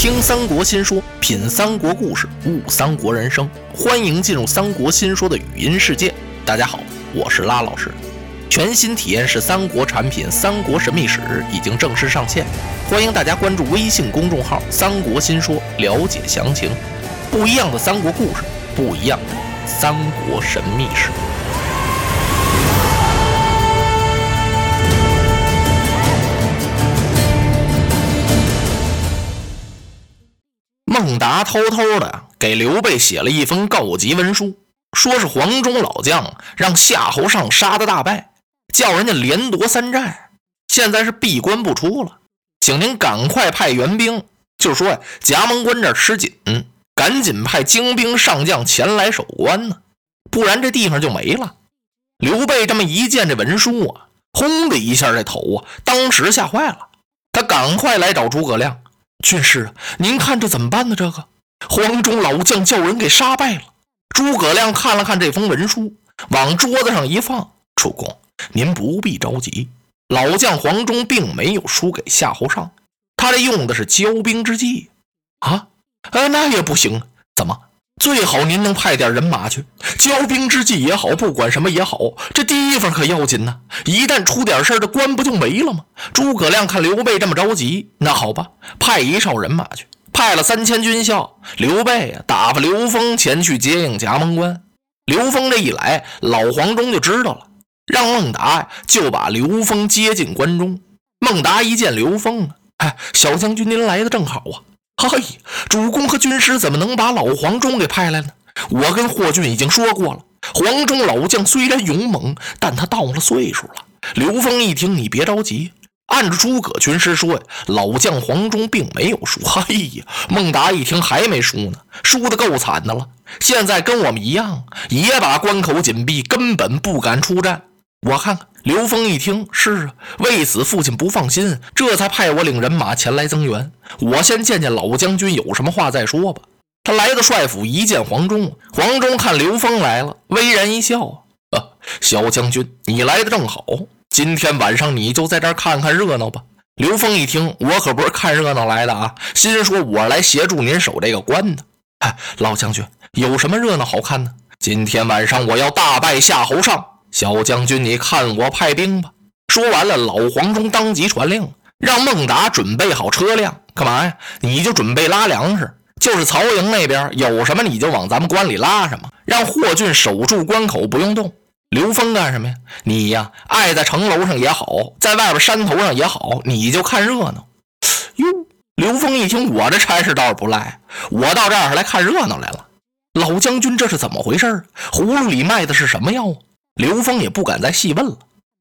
听三国新说，品三国故事，悟三国人生。欢迎进入三国新说的语音世界。大家好，我是拉老师。全新体验式三国产品《三国神秘史》已经正式上线，欢迎大家关注微信公众号“三国新说”了解详情。不一样的三国故事，不一样的三国神秘史。孟达偷偷的给刘备写了一封告急文书，说是黄忠老将让夏侯尚杀的大败，叫人家连夺三寨，现在是闭关不出了，请您赶快派援兵，就说呀，夹门关这吃紧，赶紧派精兵上将前来守关呢，不然这地方就没了。刘备这么一见这文书啊，轰的一下，这头啊，当时吓坏了，他赶快来找诸葛亮。军师啊，您看这怎么办呢？这个黄忠老将叫人给杀败了。诸葛亮看了看这封文书，往桌子上一放：“主公，您不必着急，老将黄忠并没有输给夏侯尚，他这用的是骄兵之计啊。呃，那也不行，怎么？最好您能派点人马去。骄兵之计也好，不管什么也好，这地方可要紧呐。一旦出点事儿，这关不就没了吗？诸葛亮看刘备这么着急，那好吧，派一哨人马去，派了三千军校。刘备啊，打发刘封前去接应葭萌关。刘封这一来，老黄忠就知道了，让孟达呀就把刘封接进关中。孟达一见刘封啊，哎，小将军您来的正好啊。嘿，主公和军师怎么能把老黄忠给派来呢？我跟霍俊已经说过了，黄忠老将虽然勇猛，但他到了岁数了。刘封一听，你别着急，按照诸葛军师说呀，老将黄忠并没有输。嘿呀，孟达一听还没输呢，输的够惨的了。现在跟我们一样，也把关口紧闭，根本不敢出战。我看看。刘峰一听，是啊，为此父亲不放心，这才派我领人马前来增援。我先见见老将军，有什么话再说吧。他来到帅府，一见黄忠，黄忠看刘峰来了，微然一笑：“啊，小将军，你来的正好，今天晚上你就在这儿看看热闹吧。”刘峰一听，我可不是看热闹来的啊，心说：“我来协助您守这个关的。”哎，老将军，有什么热闹好看呢？今天晚上我要大败夏侯尚。小将军，你看我派兵吧。说完了，老黄忠当即传令，让孟达准备好车辆，干嘛呀？你就准备拉粮食，就是曹营那边有什么你就往咱们关里拉什么。让霍峻守住关口，不用动。刘封干什么呀？你呀，爱在城楼上也好，在外边山头上也好，你就看热闹。哟，刘封一听，我这差事倒是不赖，我到这儿来看热闹来了。老将军，这是怎么回事？葫芦里卖的是什么药啊？刘封也不敢再细问了，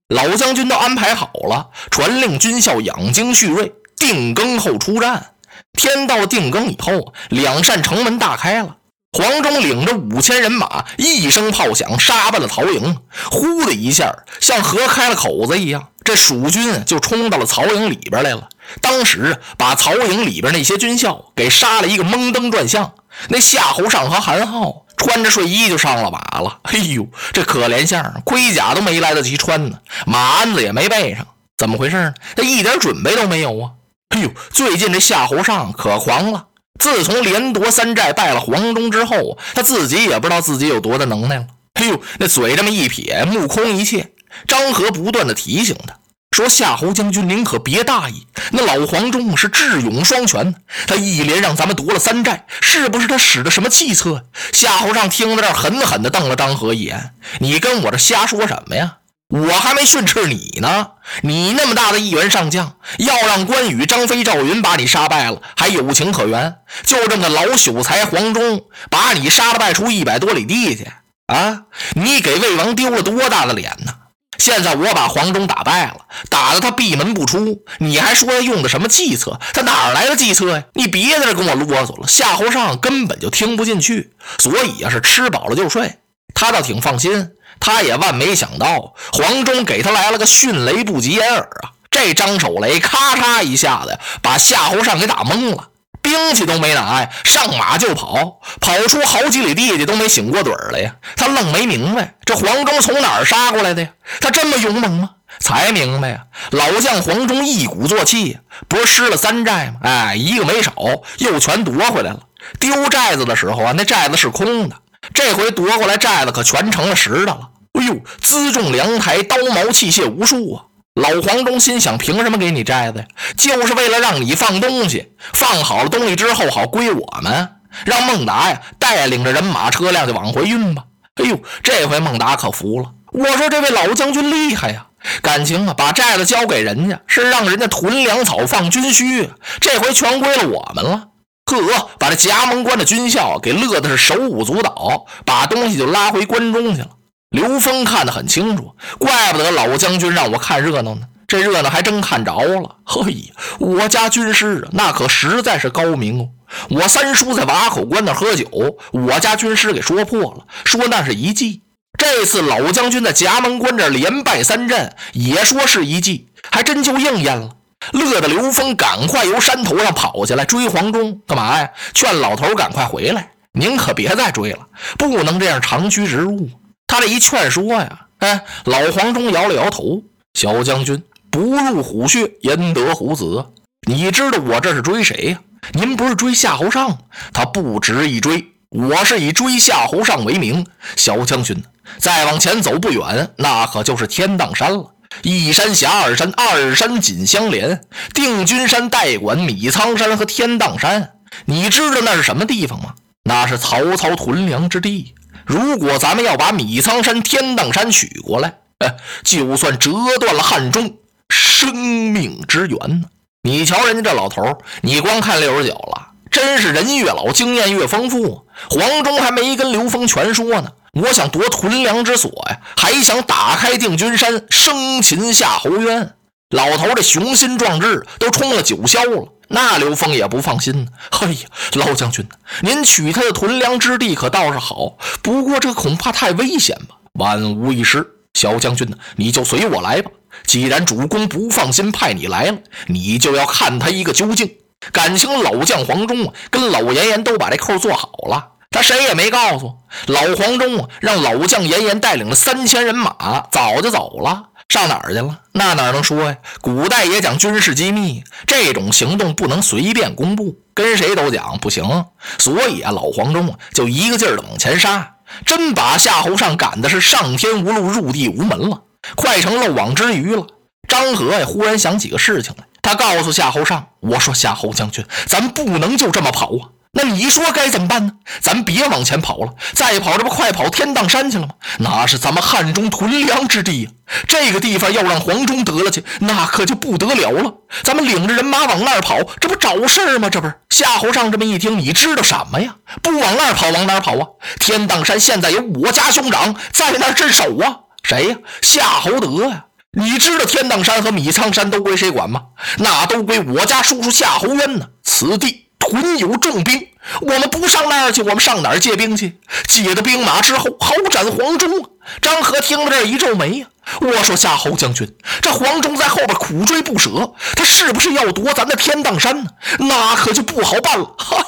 老将军都安排好了，传令军校养精蓄锐，定更后出战。天到定更以后，两扇城门大开了，黄忠领着五千人马，一声炮响，杀奔了曹营。呼的一下，像河开了口子一样，这蜀军就冲到了曹营里边来了。当时把曹营里边那些军校给杀了一个蒙登转向。那夏侯尚和韩浩。穿着睡衣就上了马了，哎呦，这可怜相，盔甲都没来得及穿呢，马鞍子也没备上，怎么回事呢？他一点准备都没有啊！哎呦，最近这夏侯尚可狂了，自从连夺三寨败了黄忠之后，他自己也不知道自己有多大能耐了。哎呦，那嘴这么一撇，目空一切。张合不断的提醒他。说夏侯将军，您可别大意。那老黄忠是智勇双全，他一连让咱们夺了三寨，是不是他使的什么计策？夏侯尚听到这儿，狠狠地瞪了张合一眼：“你跟我这瞎说什么呀？我还没训斥你呢！你那么大的一员上将，要让关羽、张飞、赵云把你杀败了，还有情可原。就这么个老朽才黄忠，把你杀了败出一百多里地去啊！你给魏王丢了多大的脸呢？”现在我把黄忠打败了，打得他闭门不出，你还说他用的什么计策？他哪来的计策呀？你别在这跟我啰嗦了。夏侯尚根本就听不进去，所以呀是吃饱了就睡。他倒挺放心，他也万没想到黄忠给他来了个迅雷不及掩耳啊！这张手雷咔嚓一下子把夏侯尚给打懵了。兵器都没拿呀，上马就跑，跑出好几里地去都没醒过盹来呀。他愣没明白，这黄忠从哪儿杀过来的呀？他这么勇猛吗？才明白呀，老将黄忠一鼓作气，不是失了三寨吗？哎，一个没少，又全夺回来了。丢寨子的时候啊，那寨子是空的，这回夺过来寨子可全成了实的了。哎呦，辎重粮台，刀矛器械无数啊！老黄忠心想：凭什么给你寨子呀？就是为了让你放东西，放好了东西之后好归我们，让孟达呀带领着人马车辆就往回运吧。哎呦，这回孟达可服了。我说这位老将军厉害呀，感情啊把寨子交给人家是让人家囤粮草放军需，这回全归了我们了。呵，把这夹门关的军校给乐的是手舞足蹈，把东西就拉回关中去了。刘峰看得很清楚，怪不得老将军让我看热闹呢。这热闹还真看着了。嘿，我家军师啊，那可实在是高明哦。我三叔在瓦口关那喝酒，我家军师给说破了，说那是一计。这次老将军在夹门关这连败三阵，也说是一计，还真就应验了。乐得刘峰赶快由山头上跑下来追黄忠，干嘛呀？劝老头赶快回来，您可别再追了，不能这样长驱直入。他这一劝说呀，哎，老黄忠摇了摇头。小将军不入虎穴，焉得虎子？你知道我这是追谁呀？您不是追夏侯尚？他不值一追，我是以追夏侯尚为名。小将军，再往前走不远，那可就是天荡山了。一山狭二山，二山紧相连，定军山代管米仓山和天荡山。你知道那是什么地方吗？那是曹操屯粮之地。如果咱们要把米仓山、天荡山取过来，哎，就算折断了汉中生命之源呢。你瞧人家这老头你光看六十九了，真是人越老经验越丰富。黄忠还没跟刘封全说呢，我想夺屯粮之所呀，还想打开定军山，生擒夏侯渊。老头这雄心壮志都冲了九霄了。那刘峰也不放心呢。嘿呀，老将军，您取他的屯粮之地可倒是好，不过这恐怕太危险吧。万无一失，小将军呢，你就随我来吧。既然主公不放心派你来了，你就要看他一个究竟。感情老将黄忠啊，跟老严严都把这扣做好了，他谁也没告诉老黄忠啊，让老将严严带领了三千人马早就走了。上哪儿去了？那哪能说呀？古代也讲军事机密，这种行动不能随便公布，跟谁都讲不行。所以啊，老黄忠，就一个劲儿的往前杀，真把夏侯尚赶的是上天无路，入地无门了，快成漏网之鱼了。张合呀，忽然想起个事情来，他告诉夏侯尚：“我说夏侯将军，咱不能就这么跑啊。”那你说该怎么办呢？咱别往前跑了，再跑这不快跑天荡山去了吗？那是咱们汉中屯粮之地呀，这个地方要让黄忠得了去，那可就不得了了。咱们领着人马往那儿跑，这不找事儿吗？这不是夏侯尚这么一听，你知道什么呀？不往那儿跑，往哪儿跑啊？天荡山现在有我家兄长在那儿镇守啊。谁呀？夏侯德呀。你知道天荡山和米仓山都归谁管吗？那都归我家叔叔夏侯渊呢。此地。屯有重兵，我们不上那儿去，我们上哪儿借兵去？借了兵马之后，好斩黄忠啊！张合听到这一皱眉呀，我说夏侯将军，这黄忠在后边苦追不舍，他是不是要夺咱的天荡山呢？那可就不好办了。哎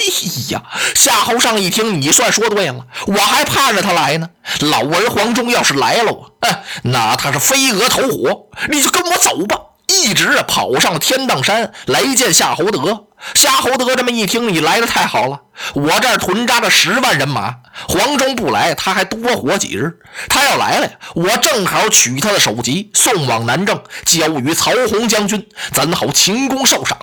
呀，夏侯尚一听，你算说对了，我还盼着他来呢。老儿黄忠要是来了，哎，那他是飞蛾投火，你就跟我走吧。一直跑上了天荡山来见夏侯德。夏侯德这么一听，你来的太好了，我这儿屯扎着十万人马，黄忠不来，他还多活几日。他要来了，我正好取他的首级送往南郑，交与曹洪将军，咱好勤功受赏。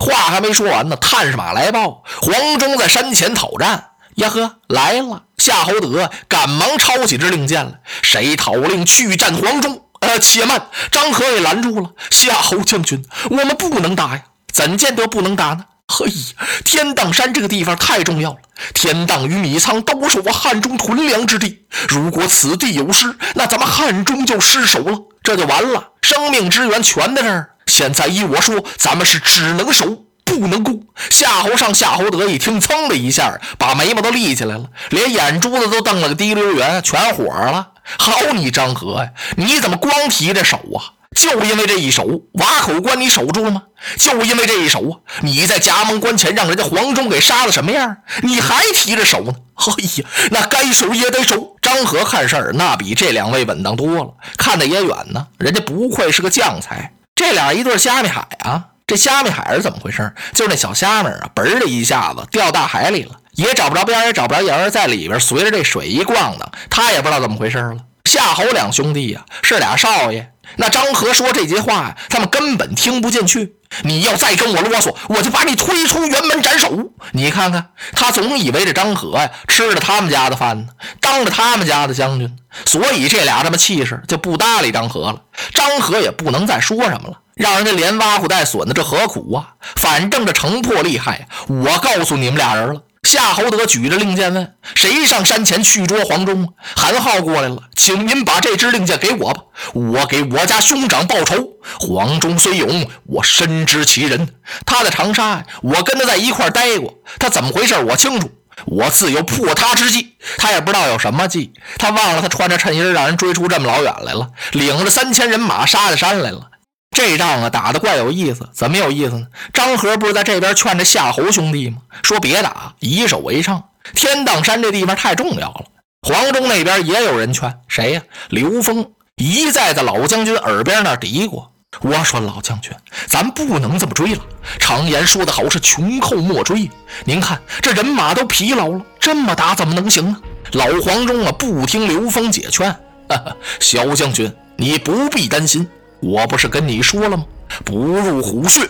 话还没说完呢，探视马来报，黄忠在山前讨战。呀呵，来了！夏侯德赶忙抄起支令箭来，谁讨令去战黄忠？呃，且慢！张合也拦住了。夏侯将军，我们不能打呀！怎见得不能打呢？嘿呀，天荡山这个地方太重要了，天荡与米仓都是我汉中屯粮之地。如果此地有失，那咱们汉中就失守了，这就完了，生命之源全在这儿。现在依我说，咱们是只能守。不能攻！夏侯尚、夏侯德一听，噌的一下，把眉毛都立起来了，连眼珠子都瞪了个滴溜圆，全火了。好你张合呀，你怎么光提这手啊？就因为这一手，瓦口关你守住了吗？就因为这一手啊，你在夹门关前让人家黄忠给杀了什么样？你还提着手呢？哎呀，那该守也得守。张合看事儿那比这两位稳当多了，看得也远呢。人家不愧是个将才。这俩一对虾米海啊，这虾米海是怎么回事？就是那小虾米啊，嘣的一下子掉大海里了，也找不着边，也找不着沿，在里边随着这水一逛荡，他也不知道怎么回事了。夏侯两兄弟呀，是俩少爷。那张合说这些话呀，他们根本听不进去。你要再跟我啰嗦，我就把你推出辕门斩首。你看看，他总以为这张合呀吃着他们家的饭呢，当着他们家的将军，所以这俩这么气势，就不搭理张合了。张合也不能再说什么了，让人家连挖苦带损的，这何苦啊？反正这城破厉害，我告诉你们俩人了。夏侯德举着令箭问：“谁上山前去捉黄忠？”韩浩过来了，请您把这支令箭给我吧，我给我家兄长报仇。黄忠虽勇，我深知其人。他在长沙，我跟他在一块待过，他怎么回事我清楚。我自有破他之计。他也不知道有什么计，他忘了他穿着衬衣让人追出这么老远来了，领着三千人马杀下山来了。这仗啊打得怪有意思，怎么有意思呢？张合不是在这边劝着夏侯兄弟吗？说别打，以守为上。天荡山这地方太重要了。黄忠那边也有人劝，谁呀？刘封一再在老将军耳边那嘀咕：“我说老将军，咱不能这么追了。常言说得好，是穷寇莫追。您看这人马都疲劳了，这么打怎么能行呢？”老黄忠啊，不听刘封解劝，哈哈，小将军，你不必担心。我不是跟你说了吗？不入虎穴，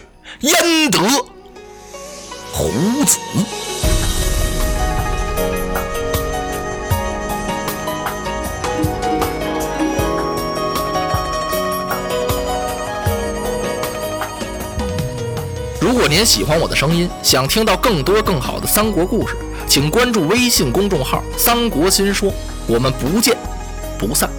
焉得虎子？如果您喜欢我的声音，想听到更多更好的三国故事，请关注微信公众号“三国新说”。我们不见不散。